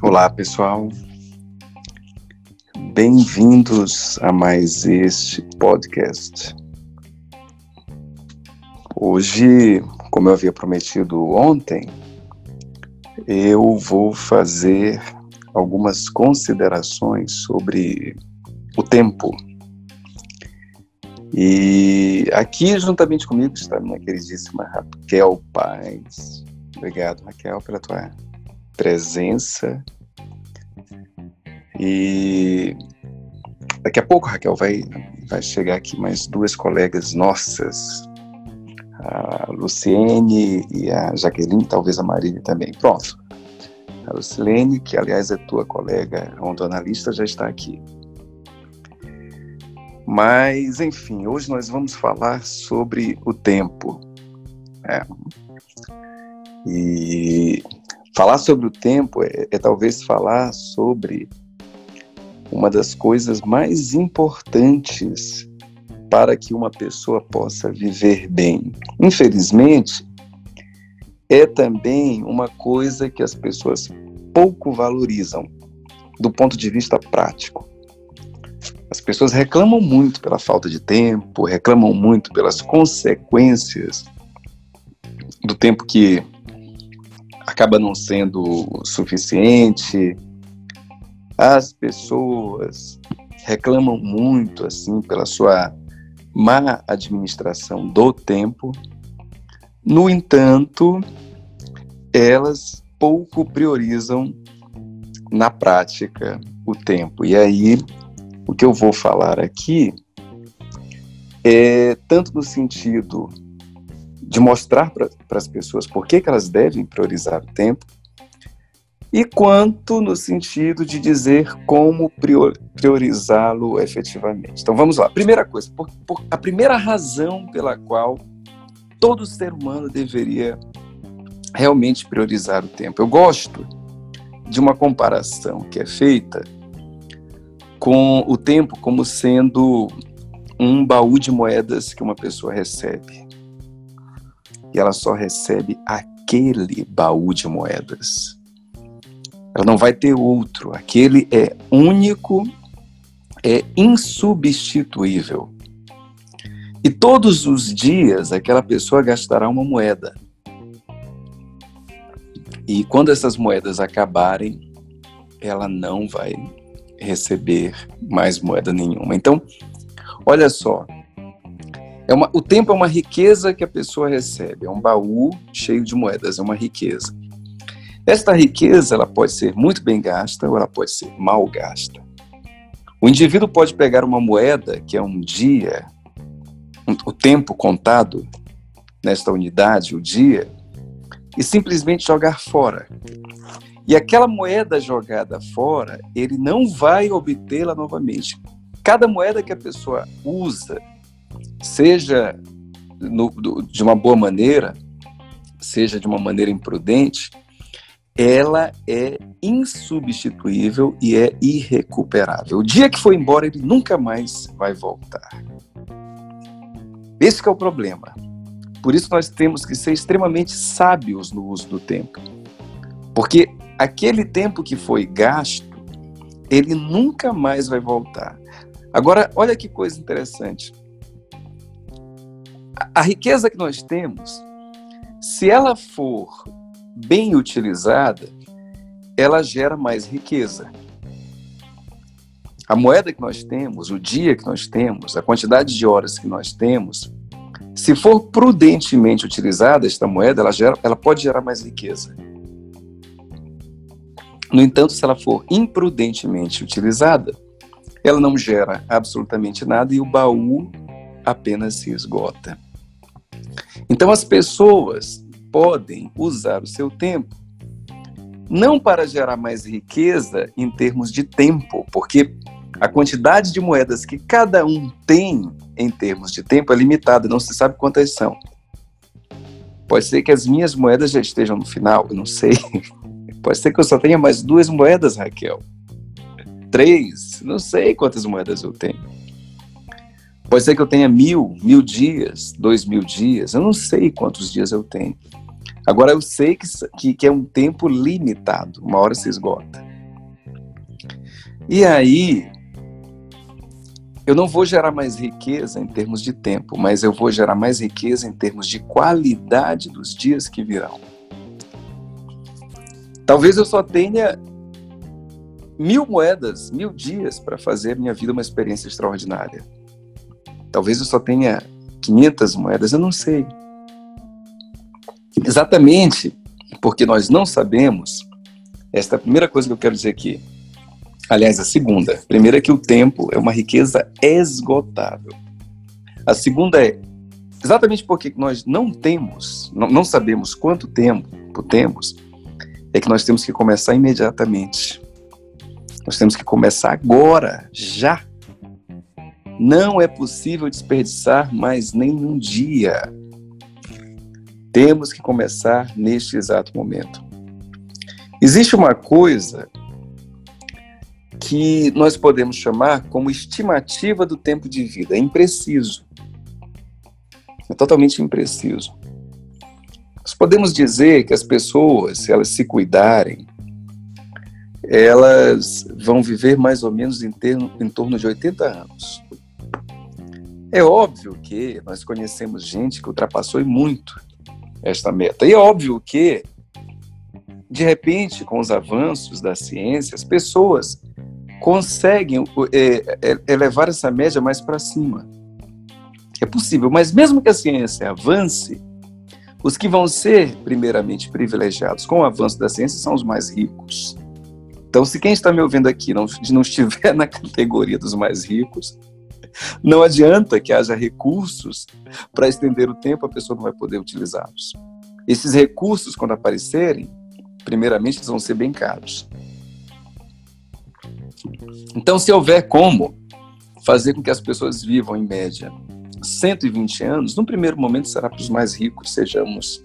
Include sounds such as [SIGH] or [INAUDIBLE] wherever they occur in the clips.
Olá, pessoal. Bem-vindos a mais este podcast. Hoje, como eu havia prometido ontem, eu vou fazer algumas considerações sobre o tempo. E aqui, juntamente comigo, está minha queridíssima Raquel Paz. Obrigado, Raquel, pela tua presença. E daqui a pouco, Raquel, vai, vai chegar aqui mais duas colegas nossas, a Luciene e a Jaqueline, talvez a Marília também. Pronto. A Lucilene, que aliás é tua colega ondonalista, já está aqui. Mas, enfim, hoje nós vamos falar sobre o tempo. É. E falar sobre o tempo é, é talvez falar sobre uma das coisas mais importantes para que uma pessoa possa viver bem. Infelizmente, é também uma coisa que as pessoas pouco valorizam do ponto de vista prático. As pessoas reclamam muito pela falta de tempo, reclamam muito pelas consequências do tempo que acaba não sendo suficiente. As pessoas reclamam muito assim pela sua má administração do tempo. No entanto, elas pouco priorizam na prática o tempo. E aí, o que eu vou falar aqui é tanto no sentido de mostrar para as pessoas por que, que elas devem priorizar o tempo, e quanto no sentido de dizer como priorizá-lo efetivamente. Então vamos lá. Primeira coisa, por, por, a primeira razão pela qual todo ser humano deveria realmente priorizar o tempo. Eu gosto de uma comparação que é feita com o tempo como sendo um baú de moedas que uma pessoa recebe. E ela só recebe aquele baú de moedas. Ela não vai ter outro. Aquele é único, é insubstituível. E todos os dias aquela pessoa gastará uma moeda. E quando essas moedas acabarem, ela não vai receber mais moeda nenhuma. Então, olha só, é uma, o tempo é uma riqueza que a pessoa recebe, é um baú cheio de moedas, é uma riqueza. Esta riqueza ela pode ser muito bem gasta ou ela pode ser mal gasta. O indivíduo pode pegar uma moeda, que é um dia, um, o tempo contado nesta unidade, o dia, e simplesmente jogar fora. E aquela moeda jogada fora, ele não vai obtê-la novamente. Cada moeda que a pessoa usa, seja no, de uma boa maneira, seja de uma maneira imprudente, ela é insubstituível e é irrecuperável. O dia que foi embora, ele nunca mais vai voltar. Esse é o problema. Por isso nós temos que ser extremamente sábios no uso do tempo. Porque aquele tempo que foi gasto, ele nunca mais vai voltar. Agora, olha que coisa interessante. A riqueza que nós temos, se ela for bem utilizada, ela gera mais riqueza. A moeda que nós temos, o dia que nós temos, a quantidade de horas que nós temos, se for prudentemente utilizada esta moeda, ela, gera, ela pode gerar mais riqueza. No entanto, se ela for imprudentemente utilizada, ela não gera absolutamente nada e o baú apenas se esgota. Então, as pessoas podem usar o seu tempo não para gerar mais riqueza em termos de tempo, porque a quantidade de moedas que cada um tem em termos de tempo é limitada, não se sabe quantas são. Pode ser que as minhas moedas já estejam no final, eu não sei. [LAUGHS] Pode ser que eu só tenha mais duas moedas, Raquel. Três, não sei quantas moedas eu tenho. Pode ser que eu tenha mil, mil dias, dois mil dias, eu não sei quantos dias eu tenho. Agora eu sei que, que, que é um tempo limitado, uma hora se esgota. E aí, eu não vou gerar mais riqueza em termos de tempo, mas eu vou gerar mais riqueza em termos de qualidade dos dias que virão. Talvez eu só tenha mil moedas, mil dias para fazer minha vida uma experiência extraordinária. Talvez eu só tenha 500 moedas, eu não sei. Exatamente porque nós não sabemos, esta é a primeira coisa que eu quero dizer aqui. Aliás, a segunda. A primeira é que o tempo é uma riqueza esgotável. A segunda é exatamente porque nós não temos, não, não sabemos quanto tempo temos, é que nós temos que começar imediatamente. Nós temos que começar agora, já. Não é possível desperdiçar mais nenhum dia. Temos que começar neste exato momento. Existe uma coisa que nós podemos chamar como estimativa do tempo de vida. É impreciso. É totalmente impreciso. Nós podemos dizer que as pessoas, se elas se cuidarem, elas vão viver mais ou menos em, termo, em torno de 80 anos. É óbvio que nós conhecemos gente que ultrapassou muito esta meta. E é óbvio que, de repente, com os avanços da ciência, as pessoas conseguem é, é, elevar essa média mais para cima. É possível, mas mesmo que a ciência avance, os que vão ser primeiramente privilegiados com o avanço da ciência são os mais ricos. Então, se quem está me ouvindo aqui não, não estiver [LAUGHS] na categoria dos mais ricos, não adianta que haja recursos para estender o tempo, a pessoa não vai poder utilizá-los. Esses recursos, quando aparecerem, primeiramente eles vão ser bem caros. Então, se houver como fazer com que as pessoas vivam, em média, 120 anos, no primeiro momento será para os mais ricos, sejamos,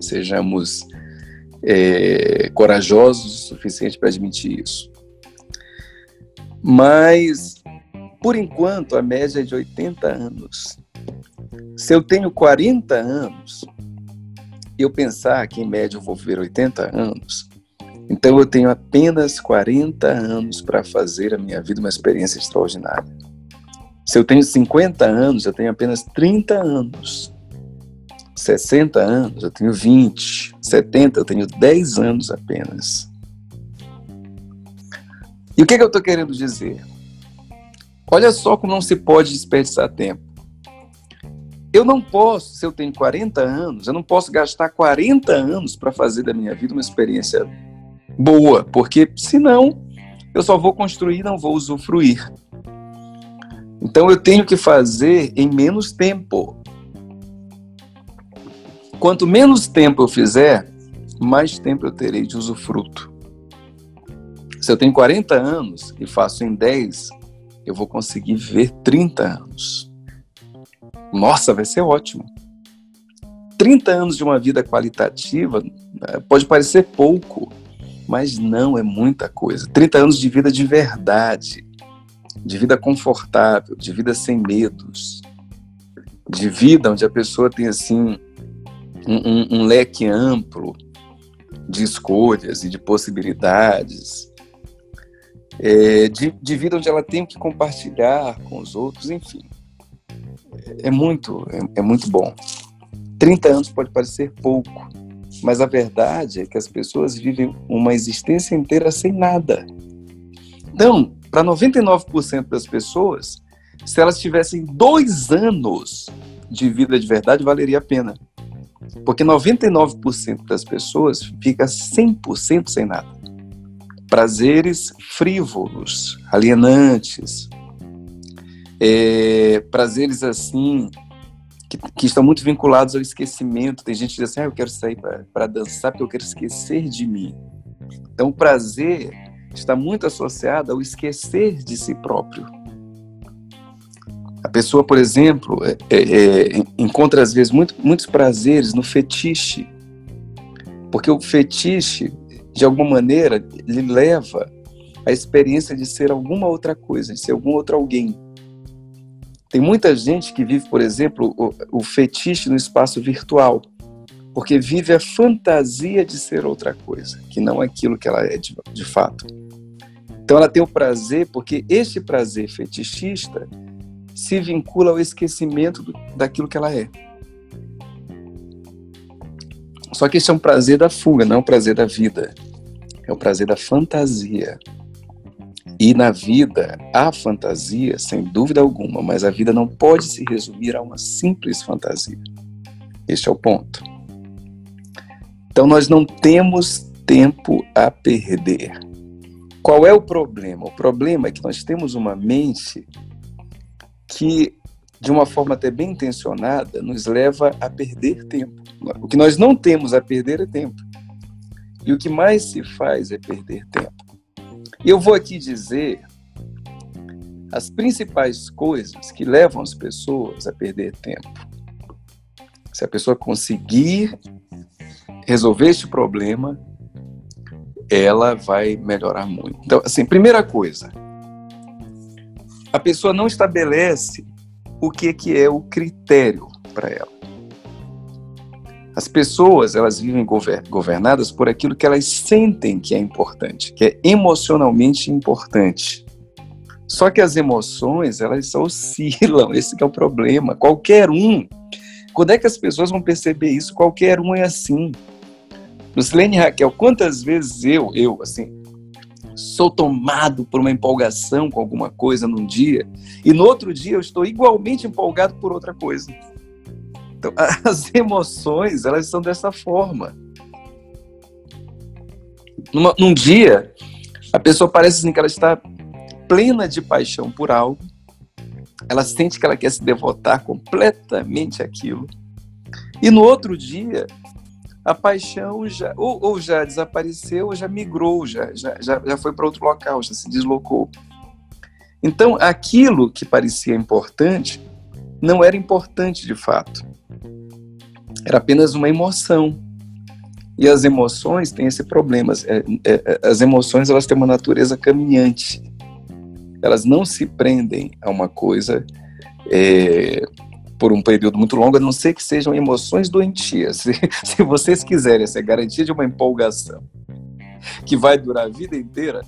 sejamos é, corajosos o suficiente para admitir isso. Mas, por enquanto, a média é de 80 anos. Se eu tenho 40 anos, eu pensar que em média eu vou viver 80 anos, então eu tenho apenas 40 anos para fazer a minha vida uma experiência extraordinária. Se eu tenho 50 anos, eu tenho apenas 30 anos. 60 anos, eu tenho 20. 70, eu tenho 10 anos apenas. E o que, que eu estou querendo dizer? Olha só como não se pode desperdiçar tempo. Eu não posso, se eu tenho 40 anos, eu não posso gastar 40 anos para fazer da minha vida uma experiência boa, porque senão eu só vou construir, não vou usufruir. Então eu tenho que fazer em menos tempo. Quanto menos tempo eu fizer, mais tempo eu terei de usufruto. Se eu tenho 40 anos e faço em 10, eu vou conseguir ver 30 anos. Nossa, vai ser ótimo. 30 anos de uma vida qualitativa né, pode parecer pouco, mas não é muita coisa. 30 anos de vida de verdade, de vida confortável, de vida sem medos, de vida onde a pessoa tem assim um, um, um leque amplo de escolhas e de possibilidades, é, de, de, vida onde ela tem que compartilhar com os outros, enfim. É, é muito, é, é muito bom. 30 anos pode parecer pouco, mas a verdade é que as pessoas vivem uma existência inteira sem nada. Então, para 99% das pessoas, se elas tivessem dois anos de vida de verdade, valeria a pena. Porque 99% das pessoas fica 100% sem nada. Prazeres frívolos, alienantes, é, prazeres assim que, que, estão muito vinculados ao esquecimento. Tem gente que diz assim: ah, eu quero sair para dançar porque eu quero esquecer de mim. Então, o prazer está muito associado ao esquecer de si próprio. A pessoa, por exemplo, é, é, é, encontra às vezes muito, muitos prazeres no fetiche, porque o fetiche, de alguma maneira, lhe leva à experiência de ser alguma outra coisa, de ser algum outro alguém. Tem muita gente que vive, por exemplo, o, o fetiche no espaço virtual, porque vive a fantasia de ser outra coisa, que não aquilo que ela é de, de fato. Então ela tem o prazer porque este prazer fetichista se vincula ao esquecimento do, daquilo que ela é. Só que esse é um prazer da fuga, não é um prazer da vida. É o prazer da fantasia. E na vida há fantasia, sem dúvida alguma, mas a vida não pode se resumir a uma simples fantasia. Este é o ponto. Então nós não temos tempo a perder. Qual é o problema? O problema é que nós temos uma mente que, de uma forma até bem intencionada, nos leva a perder tempo. O que nós não temos a perder é tempo. E o que mais se faz é perder tempo. E eu vou aqui dizer as principais coisas que levam as pessoas a perder tempo. Se a pessoa conseguir resolver este problema, ela vai melhorar muito. Então, assim, primeira coisa, a pessoa não estabelece o que, que é o critério para ela. As pessoas, elas vivem governadas por aquilo que elas sentem que é importante, que é emocionalmente importante. Só que as emoções, elas oscilam, [LAUGHS] esse é o problema. Qualquer um, quando é que as pessoas vão perceber isso? Qualquer um é assim. Lucilene Raquel, quantas vezes eu, eu, assim, sou tomado por uma empolgação com alguma coisa num dia e no outro dia eu estou igualmente empolgado por outra coisa. Então, [LAUGHS] as emoções, elas são dessa forma. Numa, num dia, a pessoa parece assim que ela está plena de paixão por algo, ela sente que ela quer se devotar completamente àquilo. E no outro dia, a paixão já ou, ou já desapareceu, ou já migrou, já, já, já, já foi para outro local, já se deslocou. Então, aquilo que parecia importante não era importante de fato. Era apenas uma emoção. E as emoções têm esse problema. É, é, é, as emoções elas têm uma natureza caminhante. Elas não se prendem a uma coisa é, por um período muito longo, a não ser que sejam emoções doentias. [LAUGHS] Se, se vocês quiserem essa garantia de uma empolgação que vai durar a vida inteira,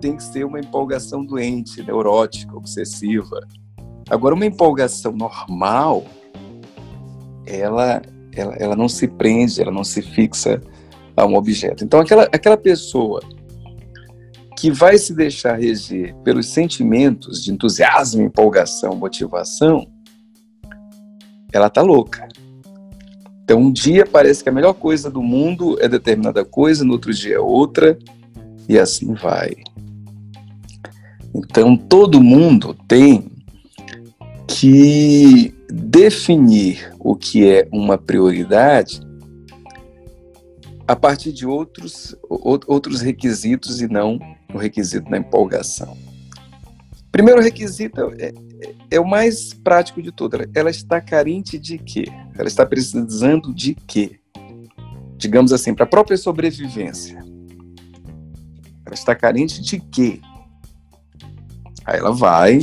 tem que ser uma empolgação doente, neurótica, obsessiva. Agora, uma empolgação normal, ela, ela, ela não se prende, ela não se fixa a um objeto. Então, aquela, aquela pessoa que vai se deixar reger pelos sentimentos de entusiasmo, empolgação, motivação, ela está louca. Então, um dia parece que a melhor coisa do mundo é determinada coisa, no outro dia é outra, e assim vai. Então, todo mundo tem que definir o que é uma prioridade a partir de outros, outros requisitos e não o requisito da empolgação. Primeiro requisito é, é, é, o mais prático de tudo. Ela está carente de quê? Ela está precisando de quê? Digamos assim, para a própria sobrevivência. Ela está carente de quê? Aí ela vai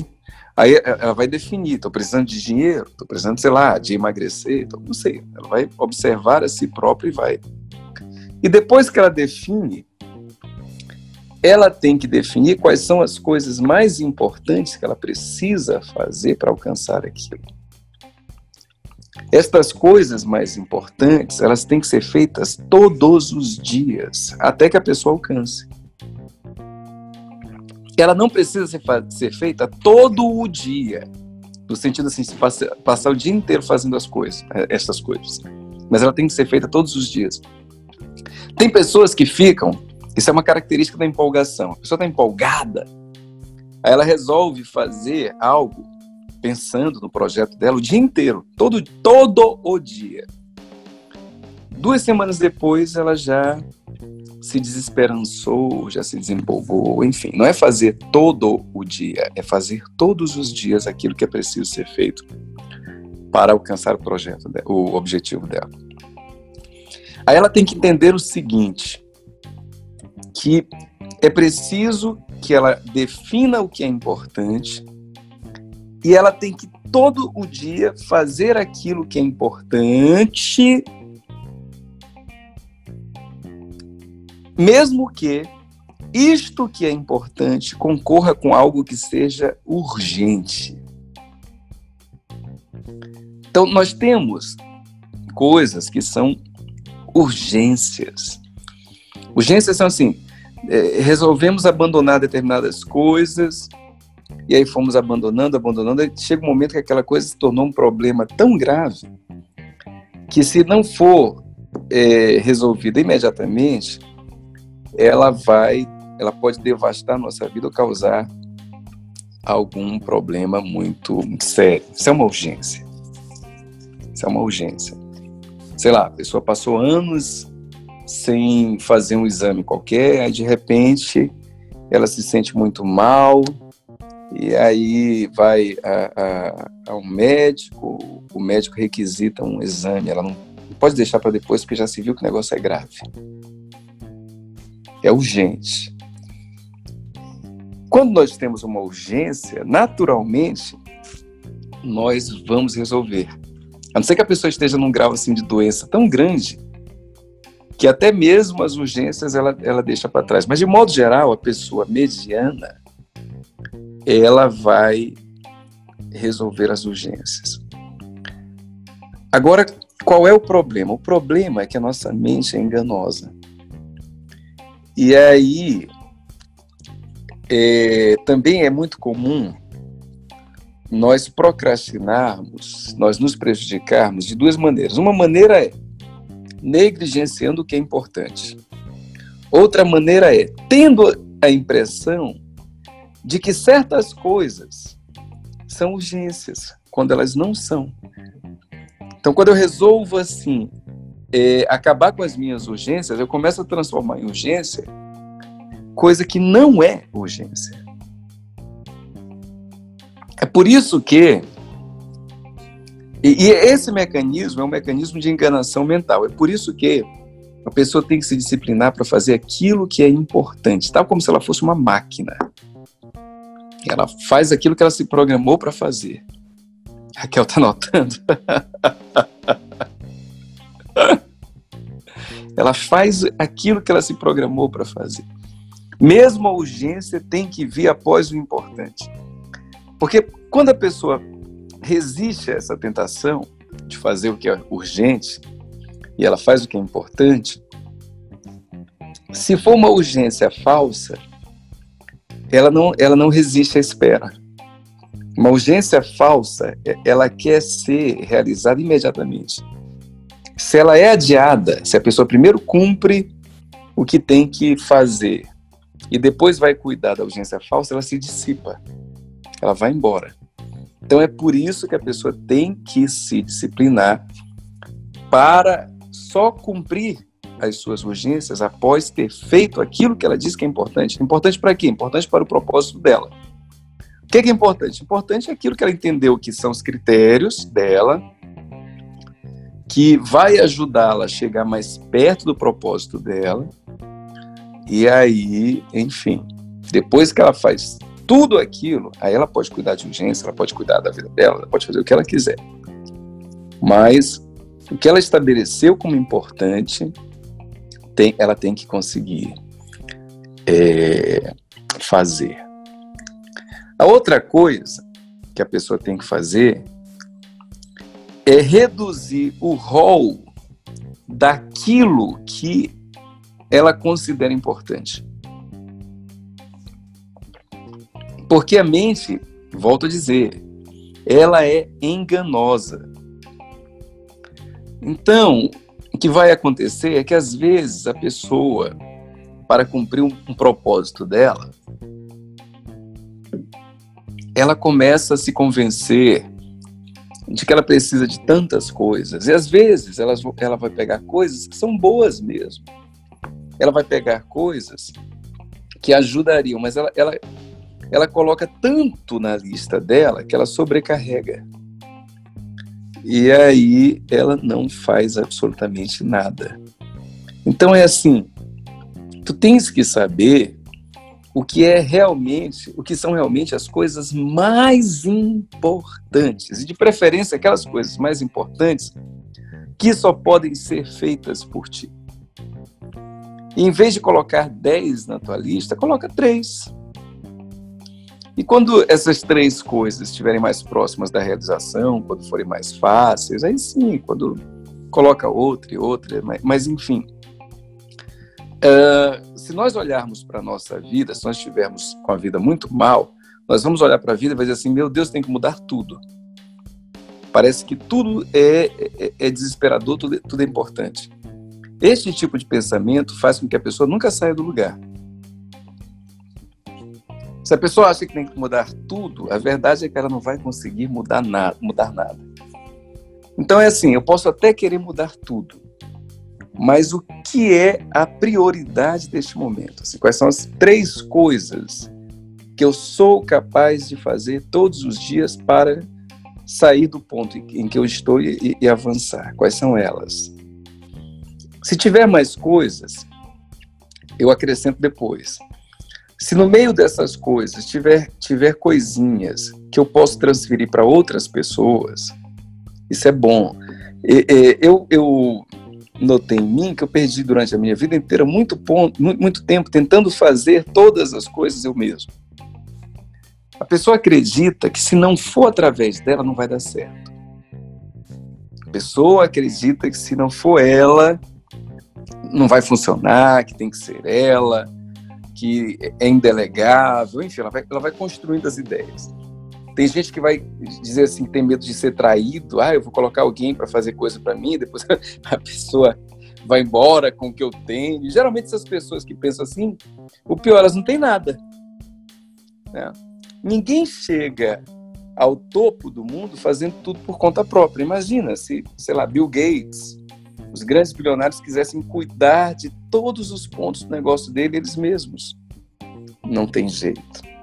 Aí é, ela vai definir, estou precisando de dinheiro, estou precisando, sei lá, de emagrecer, então, não sei. Ela vai observar a si própria e vai. E depois que ela define, ela tem que definir quais são as coisas mais importantes que ela precisa fazer para alcançar aquilo. Estas coisas mais importantes, elas têm que ser feitas todos os dias, até que a pessoa alcance ela não precisa ser, ser feita todo o dia, no sentido assim, passar, passar o dia inteiro fazendo as coisas, é, essas coisas. Mas ela tem que ser feita todos os dias. Tem pessoas que ficam, isso é uma característica da empolgação. A pessoa está empolgada, aí ela resolve fazer algo pensando no projeto dela o dia inteiro, todo, todo o dia. Duas semanas depois, ela já se desesperançou, já se desempolgou, enfim, não é fazer todo o dia, é fazer todos os dias aquilo que é preciso ser feito para alcançar o projeto, o objetivo dela. Aí ela tem que entender o seguinte, que é preciso que ela defina o que é importante e ela tem que todo o dia fazer aquilo que é importante mesmo que isto que é importante concorra com algo que seja urgente. Então, nós temos coisas que são urgências. Urgências são assim: é, resolvemos abandonar determinadas coisas, e aí fomos abandonando, abandonando, e chega um momento que aquela coisa se tornou um problema tão grave que, se não for é, resolvida imediatamente, ela vai, ela pode devastar nossa vida ou causar algum problema muito, muito sério. Isso é uma urgência. Isso é uma urgência. Sei lá, a pessoa passou anos sem fazer um exame qualquer, aí de repente ela se sente muito mal, e aí vai a, a, ao médico, o médico requisita um exame, ela não pode deixar para depois porque já se viu que o negócio é grave. É urgente. Quando nós temos uma urgência, naturalmente nós vamos resolver. A não ser que a pessoa esteja num grau assim de doença tão grande que até mesmo as urgências ela, ela deixa para trás. Mas de modo geral, a pessoa mediana ela vai resolver as urgências. Agora, qual é o problema? O problema é que a nossa mente é enganosa. E aí, é, também é muito comum nós procrastinarmos, nós nos prejudicarmos de duas maneiras. Uma maneira é negligenciando o que é importante. Outra maneira é tendo a impressão de que certas coisas são urgências, quando elas não são. Então, quando eu resolvo assim, é, acabar com as minhas urgências, eu começo a transformar em urgência coisa que não é urgência. É por isso que. E, e, esse mecanismo é um mecanismo de enganação mental. É por isso que a pessoa tem que se disciplinar para fazer aquilo que é importante, tal como se ela fosse uma máquina. Ela faz aquilo que ela se programou para fazer. Raquel está notando. [LAUGHS] ela faz aquilo que ela se programou para fazer. Mesmo a urgência tem que vir após o importante. Porque quando a pessoa resiste a essa tentação de fazer o que é urgente e ela faz o que é importante, se for uma urgência falsa, ela não, ela não resiste à espera. Uma urgência falsa, ela quer ser realizada imediatamente. Se ela é adiada, se a pessoa primeiro cumpre o que tem que fazer e depois vai cuidar da urgência falsa, ela se dissipa ela vai embora. Então é por isso que a pessoa tem que se disciplinar para só cumprir as suas urgências após ter feito aquilo que ela diz que é importante. Importante para quê? Importante para o propósito dela. O que é, que é importante? Importante é aquilo que ela entendeu que são os critérios dela, que vai ajudá-la a chegar mais perto do propósito dela. E aí, enfim, depois que ela faz tudo aquilo, aí ela pode cuidar de urgência, ela pode cuidar da vida dela, ela pode fazer o que ela quiser. Mas o que ela estabeleceu como importante, tem, ela tem que conseguir é, fazer. A outra coisa que a pessoa tem que fazer é reduzir o rol daquilo que ela considera importante. Porque a mente, volto a dizer, ela é enganosa. Então, o que vai acontecer é que às vezes a pessoa, para cumprir um, um propósito dela, ela começa a se convencer de que ela precisa de tantas coisas. E às vezes ela, ela vai pegar coisas que são boas mesmo. Ela vai pegar coisas que ajudariam, mas ela, ela, ela coloca tanto na lista dela que ela sobrecarrega. E aí ela não faz absolutamente nada. Então é assim, tu tens que saber o que é realmente, o que são realmente as coisas mais importantes, e de preferência aquelas coisas mais importantes que só podem ser feitas por ti. E em vez de colocar 10 na tua lista, coloca três. E quando essas três coisas estiverem mais próximas da realização, quando forem mais fáceis, aí sim, quando coloca outra e outra, mas, mas enfim. Uh, se nós olharmos para a nossa vida, se nós estivermos com a vida muito mal, nós vamos olhar para a vida e vai dizer assim: meu Deus, tem que mudar tudo. Parece que tudo é, é, é desesperador, tudo, tudo é importante. Este tipo de pensamento faz com que a pessoa nunca saia do lugar. Se a pessoa acha que tem que mudar tudo, a verdade é que ela não vai conseguir mudar nada. Mudar nada. Então é assim, eu posso até querer mudar tudo, mas o que é a prioridade deste momento? Assim, quais são as três coisas que eu sou capaz de fazer todos os dias para sair do ponto em que eu estou e, e avançar? Quais são elas? Se tiver mais coisas, eu acrescento depois. Se no meio dessas coisas tiver, tiver coisinhas que eu posso transferir para outras pessoas, isso é bom. Eu, eu notei em mim que eu perdi durante a minha vida inteira muito, ponto, muito, tempo tentando fazer todas as coisas eu mesmo. A pessoa acredita que se não for através dela, não vai dar certo. A pessoa acredita que se não for ela, não vai funcionar, que tem que ser ela que é indelegável, enfim, ela vai, ela vai construindo as ideias. Tem gente que vai dizer assim, tem medo de ser traído, ah, eu vou colocar alguém para fazer coisa para mim, depois [LAUGHS] a pessoa vai embora com o que eu tenho. E, geralmente essas pessoas que pensam assim, o pior, elas não têm nada. Né? Ninguém chega ao topo do mundo fazendo tudo por conta própria. Imagina se, sei lá, Bill Gates, os grandes bilionários quisessem cuidar de todos os pontos do negócio dele eles mesmos. Não tem jeito.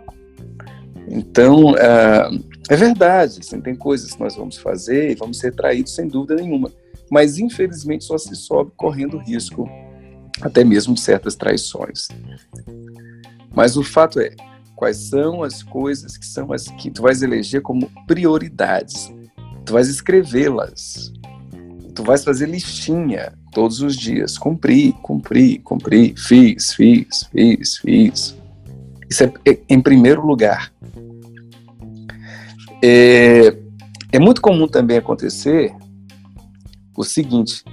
Então, é, é verdade, assim, tem coisas que nós vamos fazer e vamos ser traídos sem dúvida nenhuma. Mas, infelizmente, só se sobe correndo risco até mesmo de certas traições. Mas o fato é, quais são as coisas que são as que tu vais eleger como prioridades? Tu vais escrevê-las tu vais fazer listinha todos os dias. Cumpri, cumpri, cumpri, fiz, fiz, fiz, fiz. Isso é, é em primeiro lugar. É, é muito comum também acontecer o seguinte: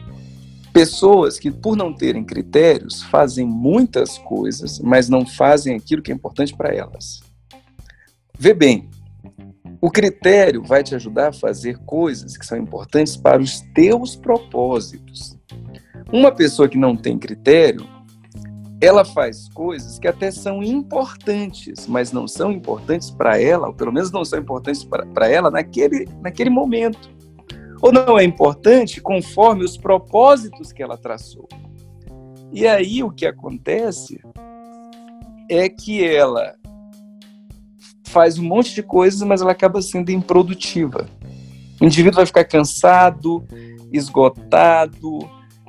pessoas que, por não terem critérios, fazem muitas coisas, mas não fazem aquilo que é importante para elas. Vê bem, o critério vai te ajudar a fazer coisas que são importantes para os teus propósitos. Uma pessoa que não tem critério, ela faz coisas que até são importantes, mas não são importantes para ela, ou pelo menos não são importantes para ela naquele, naquele momento. Ou não é importante conforme os propósitos que ela traçou. E aí o que acontece é que ela faz um monte de coisas, mas ela acaba sendo improdutiva. O indivíduo vai ficar cansado, esgotado,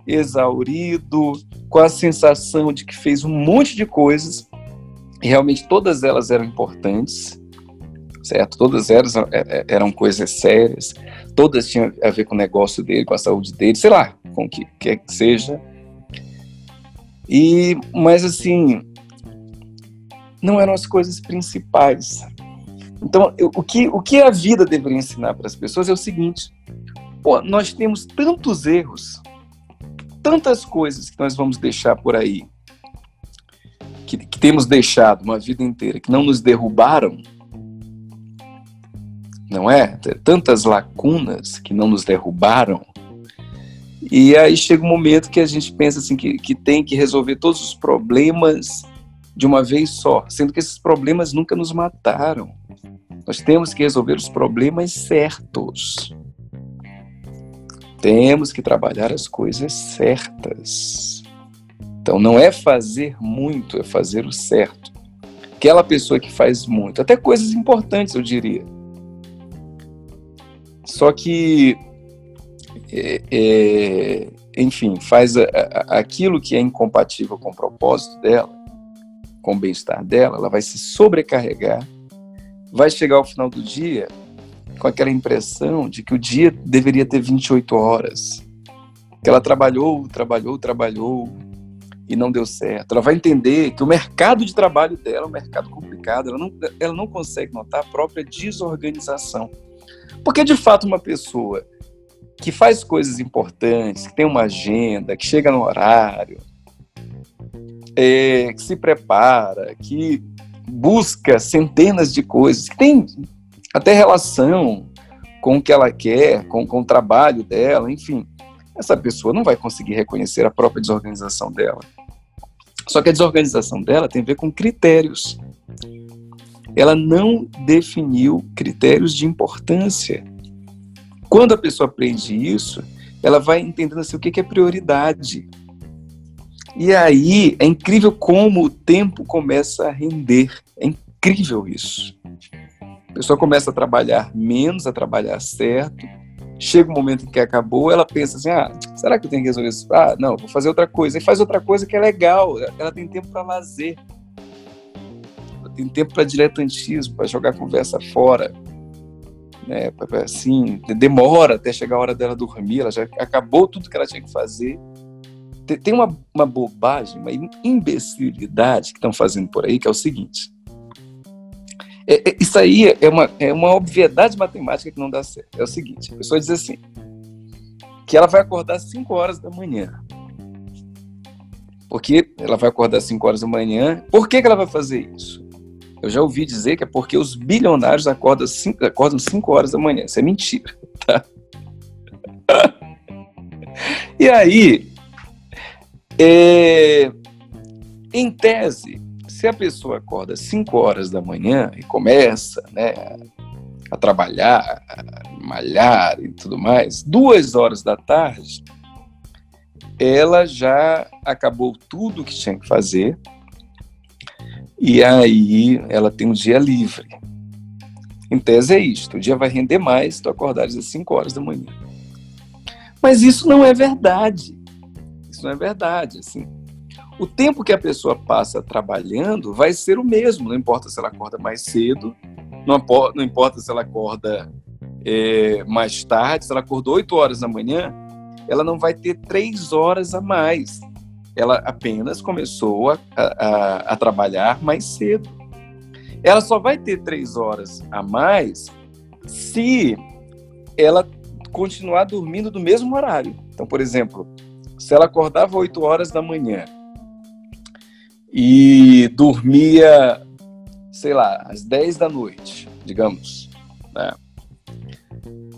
exaurido, com a sensação de que fez um monte de coisas, e realmente todas elas eram importantes, certo? Todas elas é, é, eram coisas sérias, todas tinham a ver com o negócio dele, com a saúde dele, sei lá, com o que quer que seja. E, mas assim, não eram as coisas principais. Então, eu, o, que, o que a vida deveria ensinar para as pessoas é o seguinte: pô, nós temos tantos erros, tantas coisas que nós vamos deixar por aí, que, que temos deixado uma vida inteira, que não nos derrubaram, não é? Tantas lacunas que não nos derrubaram. E aí chega um momento que a gente pensa assim que, que tem que resolver todos os problemas de uma vez só, sendo que esses problemas nunca nos mataram. Nós temos que resolver os problemas certos. Temos que trabalhar as coisas certas. Então não é fazer muito, é fazer o certo. Aquela pessoa que faz muito, até coisas importantes, eu diria. Só que, é, é, enfim, faz a, a, aquilo que é incompatível com o propósito dela, com o bem-estar dela, ela vai se sobrecarregar, vai chegar ao final do dia com aquela impressão de que o dia deveria ter 28 horas, que ela trabalhou, trabalhou, trabalhou e não deu certo. Ela vai entender que o mercado de trabalho dela é um mercado complicado, ela não, ela não consegue notar a própria desorganização. Porque, de fato, uma pessoa que faz coisas importantes, que tem uma agenda, que chega no horário, é, que se prepara, que busca centenas de coisas, que tem até relação com o que ela quer, com, com o trabalho dela, enfim. Essa pessoa não vai conseguir reconhecer a própria desorganização dela. Só que a desorganização dela tem a ver com critérios. Ela não definiu critérios de importância. Quando a pessoa aprende isso, ela vai entendendo assim, o que é prioridade. E aí é incrível como o tempo começa a render. É incrível isso. A pessoa começa a trabalhar menos, a trabalhar certo. Chega um momento em que acabou, ela pensa assim: ah, será que eu tenho que resolver isso? Ah, não, vou fazer outra coisa. E faz outra coisa que é legal. Ela tem tempo para lazer. Ela tem tempo para diletantismo, para jogar conversa fora. Né, assim, demora até chegar a hora dela dormir, ela já acabou tudo que ela tinha que fazer tem uma, uma bobagem, uma imbecilidade que estão fazendo por aí, que é o seguinte. É, é, isso aí é uma, é uma obviedade matemática que não dá certo. É o seguinte: a pessoa diz assim, que ela vai acordar às 5 horas da manhã. Porque ela vai acordar às 5 horas da manhã. Por que, que ela vai fazer isso? Eu já ouvi dizer que é porque os bilionários acordam 5, acordam 5 horas da manhã. Isso é mentira, [LAUGHS] tá? e aí, é, em tese, se a pessoa acorda às 5 horas da manhã e começa né, a trabalhar, a malhar e tudo mais, duas horas da tarde, ela já acabou tudo que tinha que fazer e aí ela tem um dia livre. Em tese é isto, o dia vai render mais se tu acordares às 5 horas da manhã. Mas isso não é verdade isso não é verdade. Assim, o tempo que a pessoa passa trabalhando vai ser o mesmo, não importa se ela acorda mais cedo, não, importa se ela acorda é, mais tarde, se ela acordou 8 horas da manhã, ela não vai ter 3 horas a mais. Ela apenas começou a, a, a trabalhar mais cedo. Ela só vai ter 3 horas a mais se ela continuar dormindo do mesmo horário. Então, por exemplo, se ela acordava 8 horas da manhã e dormia, sei lá, às 10 da noite, digamos, né?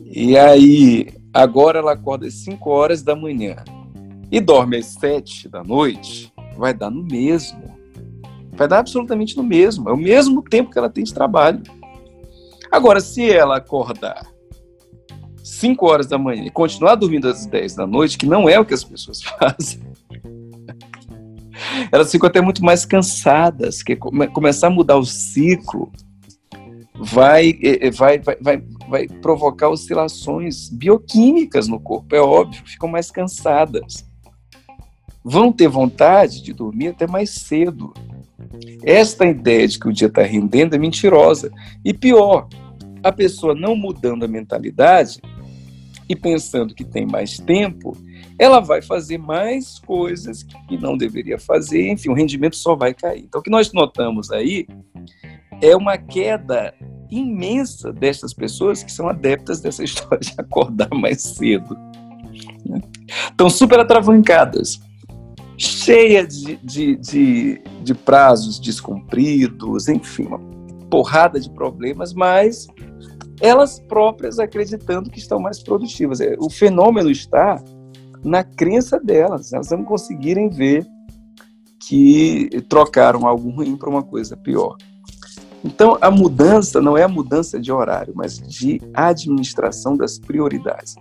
E aí, agora ela acorda às 5 horas da manhã e dorme às 7 da noite, vai dar no mesmo. Vai dar absolutamente no mesmo. É o mesmo tempo que ela tem de trabalho. Agora, se ela acordar 5 horas da manhã e continuar dormindo às 10 da noite, que não é o que as pessoas [LAUGHS] fazem, elas ficam até muito mais cansadas, que começar a mudar o ciclo vai, vai, vai, vai, vai provocar oscilações bioquímicas no corpo, é óbvio, ficam mais cansadas. Vão ter vontade de dormir até mais cedo. Esta ideia de que o dia está rendendo é mentirosa. E pior, a pessoa não mudando a mentalidade e pensando que tem mais tempo, ela vai fazer mais coisas que não deveria fazer, enfim, o rendimento só vai cair. Então, o que nós notamos aí é uma queda imensa destas pessoas que são adeptas dessa [LAUGHS] história de acordar mais cedo. Estão super atravancadas, cheias de, de, de, de prazos descumpridos, enfim, uma porrada de problemas, mas elas próprias acreditando que estão mais produtivas. É, o fenômeno está na crença delas, elas não conseguirem ver que trocaram algo ruim para uma coisa pior. Então, a mudança não é a mudança de horário, mas de administração das prioridades.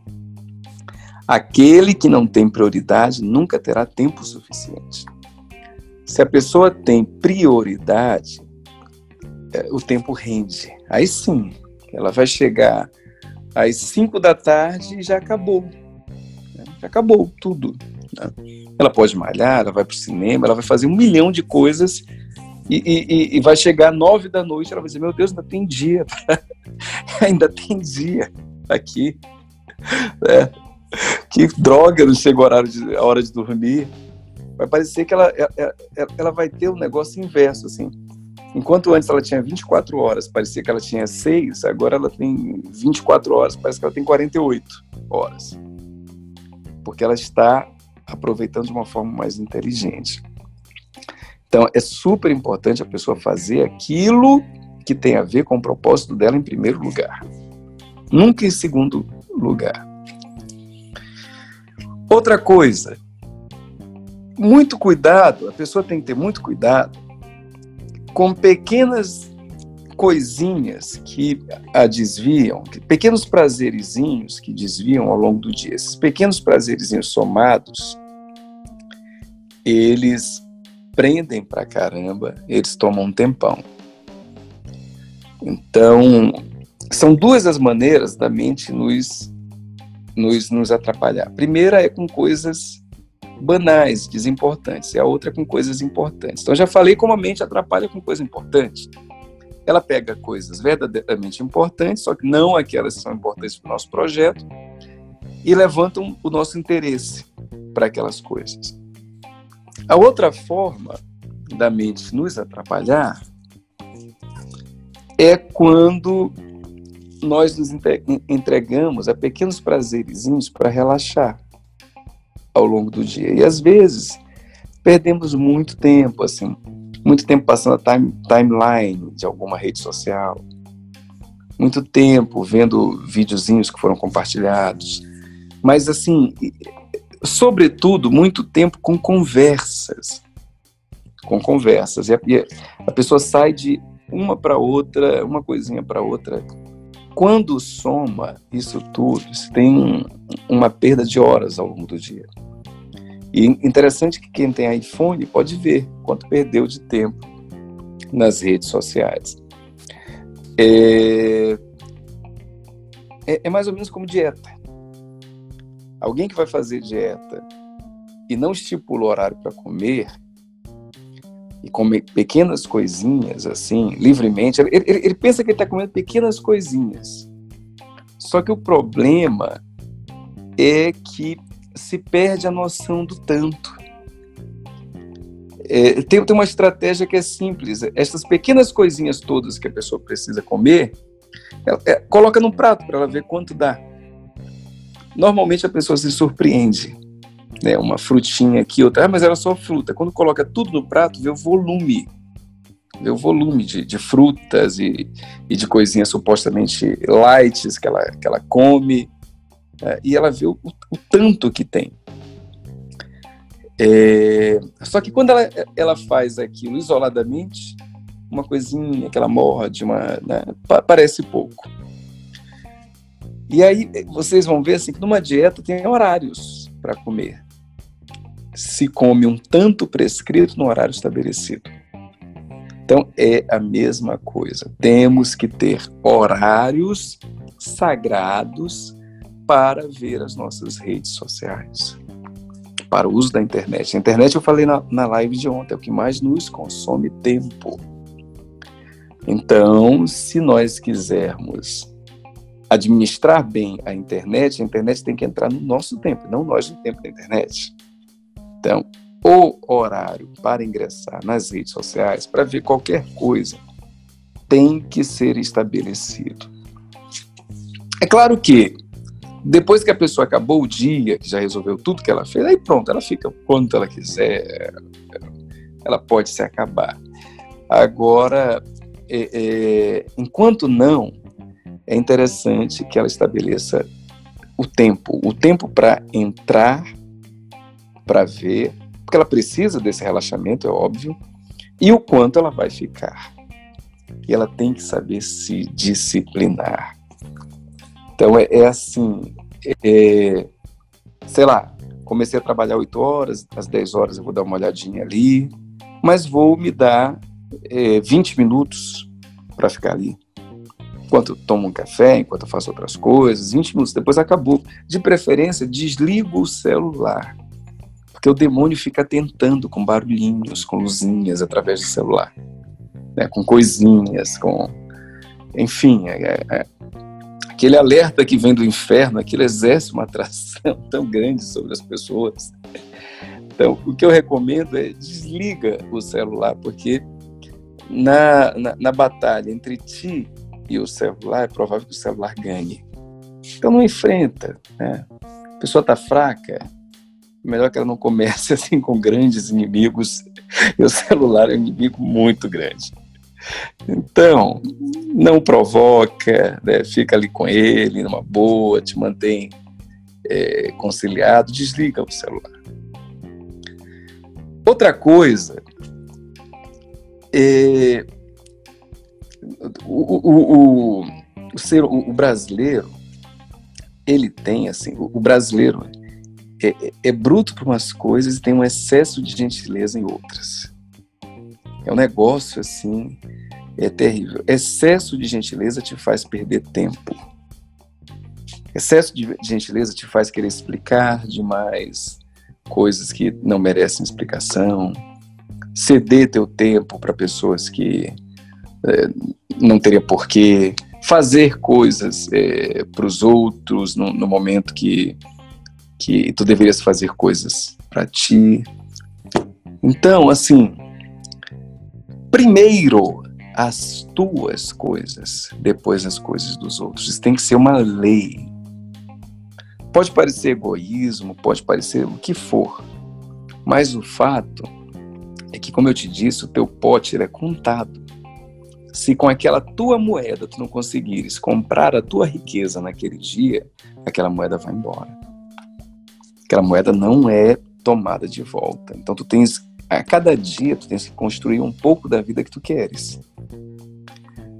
Aquele que não tem prioridade nunca terá tempo suficiente. Se a pessoa tem prioridade, é, o tempo rende. Aí sim, ela vai chegar às 5 da tarde e já acabou. Né? Acabou tudo. Né? Ela pode malhar, ela vai para o cinema, ela vai fazer um milhão de coisas e, e, e vai chegar 9 da noite ela vai dizer, meu Deus, ainda tem dia. [LAUGHS] ainda tem dia aqui. É. Que droga, não chega a, horário de, a hora de dormir. vai parecer que ela, ela, ela vai ter um negócio inverso, assim. Enquanto antes ela tinha 24 horas, parecia que ela tinha 6, agora ela tem 24 horas, parece que ela tem 48 horas. Porque ela está aproveitando de uma forma mais inteligente. Então, é super importante a pessoa fazer aquilo que tem a ver com o propósito dela em primeiro lugar, nunca em segundo lugar. Outra coisa, muito cuidado, a pessoa tem que ter muito cuidado com pequenas coisinhas que a desviam, pequenos prazerezinhos que desviam ao longo do dia. Esses pequenos prazerezinhos somados, eles prendem pra caramba, eles tomam um tempão. Então, são duas as maneiras da mente nos, nos, nos atrapalhar. A primeira é com coisas banais, desimportantes, e a outra é com coisas importantes. Então, já falei como a mente atrapalha com coisa importante. Ela pega coisas verdadeiramente importantes, só que não aquelas que são importantes para o nosso projeto, e levantam o nosso interesse para aquelas coisas. A outra forma da mente nos atrapalhar é quando nós nos entregamos a pequenos prazerezinhos para relaxar ao longo do dia. E às vezes perdemos muito tempo, assim, muito tempo passando a time, timeline de alguma rede social, muito tempo vendo videozinhos que foram compartilhados, mas assim, sobretudo, muito tempo com conversas. Com conversas. E a, e a pessoa sai de uma para outra, uma coisinha para outra. Quando soma isso tudo, você tem uma perda de horas ao longo do dia. E interessante que quem tem iPhone pode ver quanto perdeu de tempo nas redes sociais. É, é, é mais ou menos como dieta. Alguém que vai fazer dieta e não estipula o horário para comer, e comer pequenas coisinhas, assim, livremente, ele, ele, ele pensa que está comendo pequenas coisinhas. Só que o problema é que se perde a noção do tanto. É, tem, tem uma estratégia que é simples. Essas pequenas coisinhas todas que a pessoa precisa comer, ela, é, coloca num prato para ela ver quanto dá normalmente a pessoa se surpreende. Né? Uma frutinha aqui, outra, ah, mas era só fruta. Quando coloca tudo no prato, vê o volume. Vê o volume de, de frutas e, e, de coisinhas supostamente light que ela, que ela come. É, e ela vê o, o, tanto que tem. É, só que quando ela, ela faz aquilo isoladamente, uma coisinha que ela morde, uma, né, parece pouco. E aí vocês vão ver assim que numa dieta tem horários para comer. Se come um tanto prescrito no horário estabelecido. Então é a mesma coisa. Temos que ter horários sagrados para ver as nossas redes sociais, para o uso da internet. A internet, eu falei na, na live de ontem, é o que mais nos consome tempo. Então, se nós quisermos administrar bem a internet, a internet tem que entrar no nosso tempo, não nós no tempo da internet. Então, o horário para ingressar nas redes sociais, para ver qualquer coisa, tem que ser estabelecido. É claro que depois que a pessoa acabou o dia, que já resolveu tudo que ela fez, aí pronto, ela fica quando ela quiser, ela pode se acabar. Agora, é, é, enquanto não, é interessante que ela estabeleça o tempo, o tempo para entrar, para ver, porque ela precisa desse relaxamento, é óbvio, e o quanto ela vai ficar. E ela tem que saber se disciplinar. Então é, é assim, é, sei lá, comecei a trabalhar 8 horas, às 10 horas eu vou dar uma olhadinha ali, mas vou me dar é, 20 minutos para ficar ali enquanto eu tomo um café, enquanto eu faço outras coisas, 20 minutos depois acabou. De preferência, desligo o celular, porque o demônio fica tentando com barulhinhos, com luzinhas através do celular, né, com coisinhas, com. Enfim, é, é, aquele alerta que vem do inferno, aquilo exerce uma atração [LAUGHS] tão grande sobre as pessoas. Então, o que eu recomendo é desliga o celular, porque na, na, na batalha entre ti e o celular, é provável que o celular ganhe. Então não enfrenta. Né? A pessoa está fraca, melhor que ela não comece [LAUGHS] assim com grandes inimigos. E o celular é um inimigo muito grande. Então, não provoca, né? fica ali com ele, numa boa, te mantém é, conciliado, desliga o celular. Outra coisa, é, o, o, o, o, ser, o, brasileiro, ele tem, assim, o, brasileiro é, é, é bruto para umas coisas e tem um excesso de gentileza em outras. É um negócio, assim, é terrível. Excesso de gentileza te faz perder tempo. Excesso de gentileza te faz querer explicar demais coisas que não merecem explicação, ceder teu tempo para pessoas que é, não teria porquê, fazer coisas é, para os outros no, no, momento que, que tu deverias fazer coisas para ti. Então, assim, primeiro as tuas coisas, depois as coisas dos outros. Isso tem que ser uma lei. Pode parecer egoísmo, pode parecer o que for, mas o fato é que, como eu te disse, o teu pote é contado. Se com aquela tua moeda tu não conseguires comprar a tua riqueza naquele dia, aquela moeda vai embora. Aquela moeda não é tomada de volta. Então tu tens a cada dia tu tens que construir um pouco da vida que tu queres.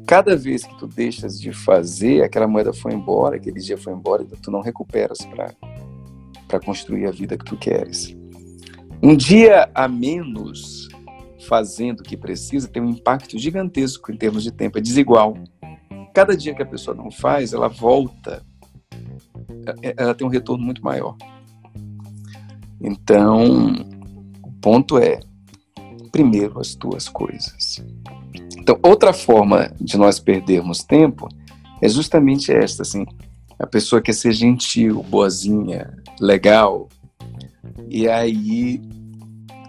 Cada vez que tu deixas de fazer, aquela moeda foi embora, aquele dia foi embora, tu não recuperas para construir a vida que tu queres. Um dia a menos fazendo o que precisa tem um impacto gigantesco em termos de tempo, é desigual. Cada dia que a pessoa não faz, ela volta, é, ela tem um retorno muito maior. Então, ponto é, primeiro as tuas coisas. Então, outra forma de nós perdermos tempo é justamente esta, assim, a pessoa quer ser gentil, boazinha, legal, e aí,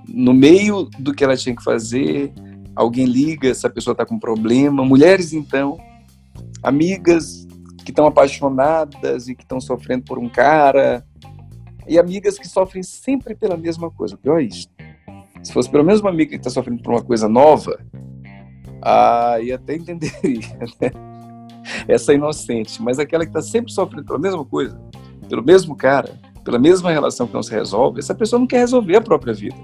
no meio do que ela tinha que fazer, alguém liga, essa pessoa está com problema. Mulheres, então, amigas que estão apaixonadas e que estão sofrendo por um cara, e amigas que sofrem sempre pela mesma coisa. Pior é isso. Se fosse pelo menos uma amiga que está sofrendo por uma coisa nova, aí até entenderia, [LAUGHS] né? Essa inocente, mas aquela que está sempre sofrendo pela mesma coisa, pelo mesmo cara, pela mesma relação que não se resolve, essa pessoa não quer resolver a própria vida.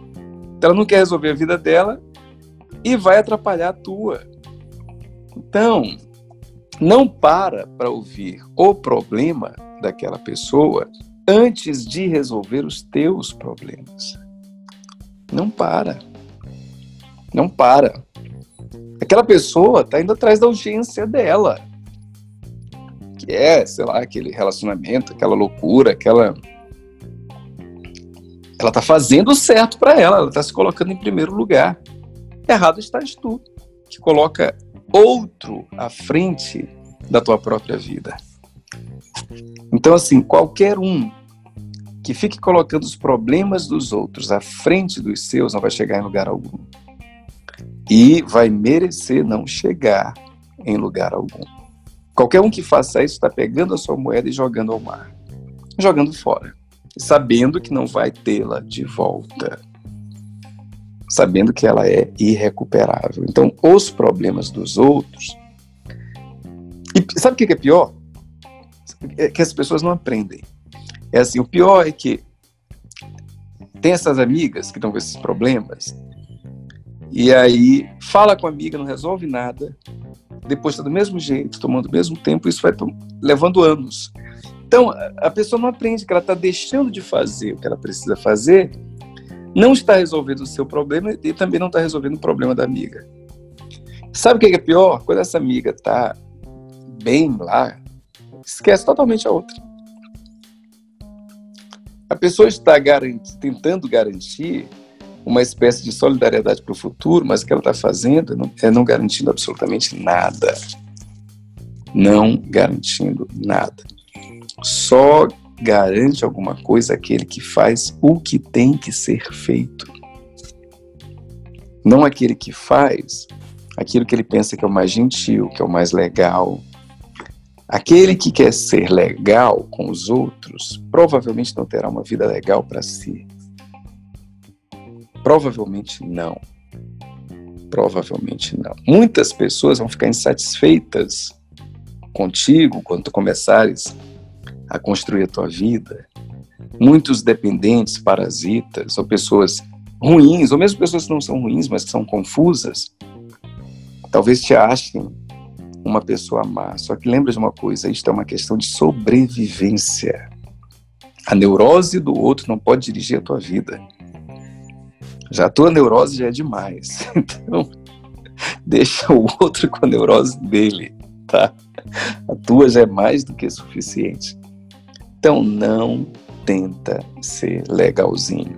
Ela não quer resolver a vida dela e vai atrapalhar a tua. Então, não para para ouvir o problema daquela pessoa antes de resolver os teus problemas. Não para. Não para. Aquela pessoa está indo atrás da urgência dela. Que é, sei lá, aquele relacionamento, aquela loucura, aquela ela está fazendo o certo para ela, ela está se colocando em primeiro lugar. Errado estás tu, que coloca outro à frente da tua própria vida. Então, assim, qualquer um que fique colocando os problemas dos outros à frente dos seus não vai chegar em lugar algum. E vai merecer não chegar em lugar algum. Qualquer um que faça isso está pegando a sua moeda e jogando ao mar, jogando fora sabendo que não vai tê-la de volta, sabendo que ela é irrecuperável. Então, os problemas dos outros. E sabe o que é pior? É que as pessoas não aprendem. É assim, o pior é que tem essas amigas que estão com esses problemas, e aí fala com a amiga, não resolve nada, depois está do mesmo jeito, tomando o mesmo tempo, isso vai levando anos. Então, a pessoa não aprende que ela está deixando de fazer o que ela precisa fazer, não está resolvendo o seu problema e também não está resolvendo o problema da amiga. Sabe o que é pior? Quando essa amiga está bem lá, esquece totalmente a outra. A pessoa está garanti tentando garantir uma espécie de solidariedade para o futuro, mas o que ela está fazendo é não garantindo absolutamente nada. Não garantindo nada só garante alguma coisa aquele que faz o que tem que ser feito. Não aquele que faz aquilo que ele pensa que é o mais gentil, que é o mais legal. Aquele que quer ser legal com os outros provavelmente não terá uma vida legal para si. Provavelmente não. Provavelmente não. Muitas pessoas vão ficar insatisfeitas contigo quando tu começares a construir a tua vida. Muitos dependentes, parasitas, ou pessoas ruins, ou mesmo pessoas que não são ruins, mas que são confusas, talvez te achem uma pessoa má. Só que lembra de uma coisa, isto é uma questão de sobrevivência. A neurose do outro não pode dirigir a tua vida. Já a tua neurose já é demais. [LAUGHS] Então, deixa o outro com a neurose dele, tá? A tua já é mais do que suficiente. Então, não tenta ser legalzinho.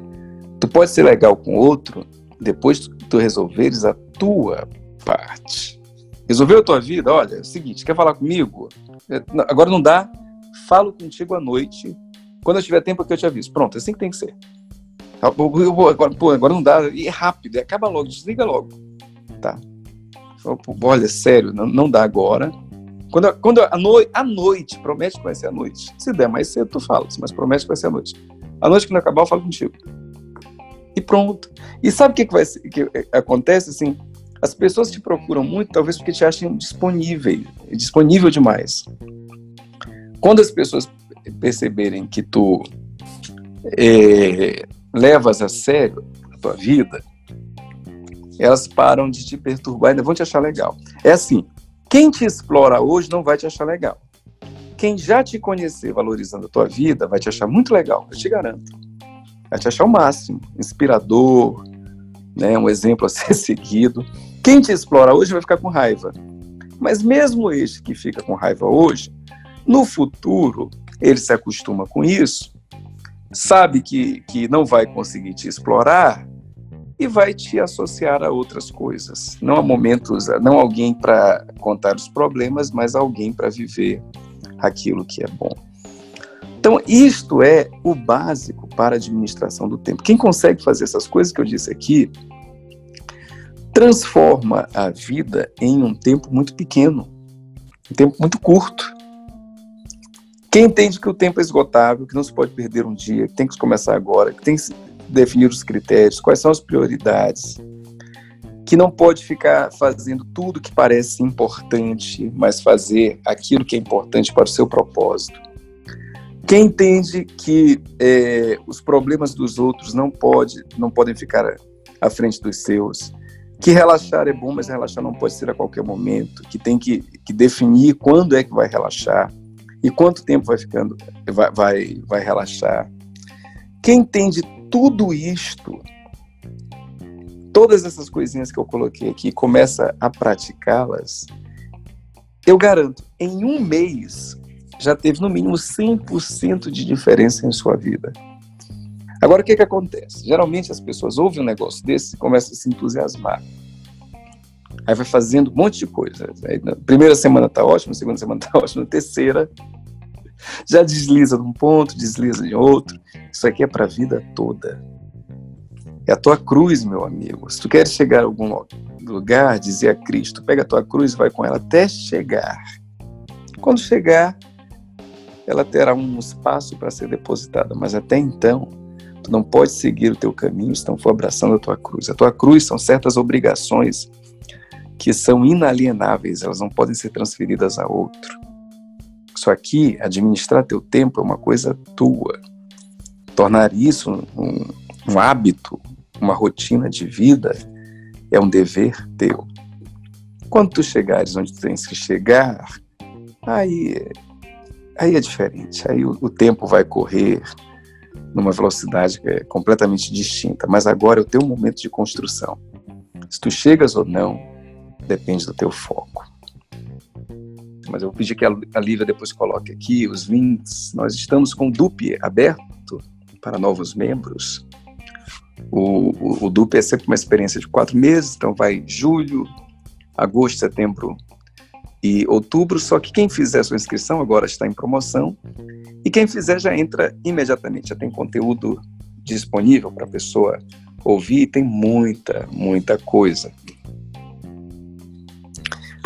Tu pode ser legal com outro depois que tu resolveres a tua parte. Resolveu a tua vida? Olha, é o seguinte, quer falar comigo? É, agora não dá, falo contigo à noite. Quando eu tiver tempo aqui eu te aviso. Pronto, é assim que tem que ser. Agora, pô, agora não dá, e é rápido, acaba logo, desliga logo. Tá. Olha, sério, não, não dá agora. Quando, quando a, noi, a noite, promete que vai ser a noite. Se der mais cedo, tu fala, mas promete que vai ser a noite. A noite que não acabar, eu falo contigo. E pronto. E sabe o que, que, vai, que acontece assim? As pessoas te procuram muito, talvez porque te achem disponível, disponível demais. Quando as pessoas perceberem que tu é, levas a sério a tua vida, elas param de te perturbar ainda vão te achar legal. É assim, quem te explora hoje não vai te achar legal. Quem já te conhecer valorizando a tua vida vai te achar muito legal, eu te garanto. Vai te achar o máximo, inspirador, né, um exemplo a ser [LAUGHS] seguido. Quem te explora hoje vai ficar com raiva. Mas mesmo este que fica com raiva hoje, no futuro, ele se acostuma com isso, sabe que, que não vai conseguir te explorar e vai te associar a outras coisas. Não há momentos, não alguém para contar os problemas, mas alguém para viver aquilo que é bom. Então, isto é o básico para a administração do tempo. Quem consegue fazer essas coisas que eu disse aqui, transforma a vida em um tempo muito pequeno, um tempo muito curto. Quem entende que o tempo é esgotável, que não se pode perder um dia, que tem que começar agora, que tem que definir os critérios, quais são as prioridades, que não pode ficar fazendo tudo que parece importante, mas fazer aquilo que é importante para o seu propósito. Quem entende que é, os problemas dos outros não, pode, não podem ficar à frente dos seus, que relaxar é bom, mas relaxar não pode ser a qualquer momento, que tem que, que definir quando é que vai relaxar e quanto tempo vai ficando, vai, vai, vai relaxar. Quem entende tudo isto, todas essas coisinhas que eu coloquei aqui, começa a praticá-las, eu garanto, em um mês já teve no mínimo 100% de diferença em sua vida. Agora, o que, que acontece? Geralmente as pessoas ouvem um negócio desse e começam a se entusiasmar. Aí vai fazendo um monte de coisa. Aí, primeira semana está ótimo, segunda semana está [LAUGHS] ótimo, terceira já desliza de um ponto, desliza de outro. Isso aqui é para a vida toda. É a tua cruz, meu amigo. Se tu queres chegar a algum lugar, dizia Cristo, pega a tua cruz e vai com ela até chegar. Quando chegar, ela terá um espaço para ser depositada, mas até então, Tu não pode seguir o teu caminho se não for abraçando a tua cruz. A tua cruz são certas obrigações que são inalienáveis, elas não podem ser transferidas a outro. Isso aqui, administrar teu tempo é uma coisa tua. Tornar isso um, um hábito, uma rotina de vida, é um dever teu. Quando tu chegares onde tu tens que chegar, aí, aí é diferente. Aí o, o tempo vai correr, numa velocidade que é completamente distinta, mas agora é o teu momento de construção. Se tu chegas ou não, depende do teu foco. Mas eu vou pedir que a Lívia depois coloque aqui os links. Nós estamos com o DUP aberto para novos membros. O, o, o DUP é sempre uma experiência de quatro meses, então vai julho, agosto, setembro e outubro. Só que quem fizer sua inscrição agora está em promoção E quem fizer já entra imediatamente, já tem conteúdo disponível para a pessoa ouvir, tem muita, muita coisa.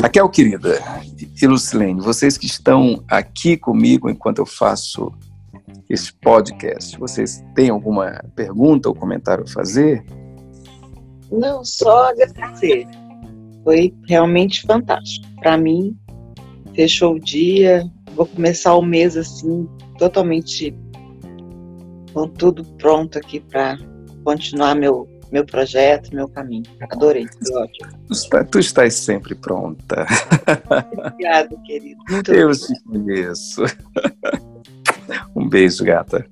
Raquel, querida, e Lucilene, vocês que estão aqui comigo enquanto eu faço esse podcast, vocês têm alguma pergunta ou comentário a fazer? Não, só agradecer. Foi realmente fantástico. Para mim, fechou o dia, vou começar o mês assim, totalmente com tudo pronto aqui para continuar meu, meu projeto, meu caminho. Adorei, foi ótimo. Tu, está, tu estás sempre pronta. Obrigada, querido. Muito Eu te conheço. Um beijo, gata.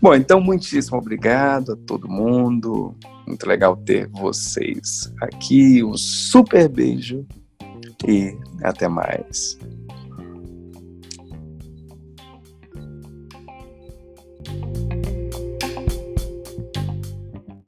Bom, então, muitíssimo obrigado a todo mundo. Muito legal ter vocês aqui. Um super beijo e até mais.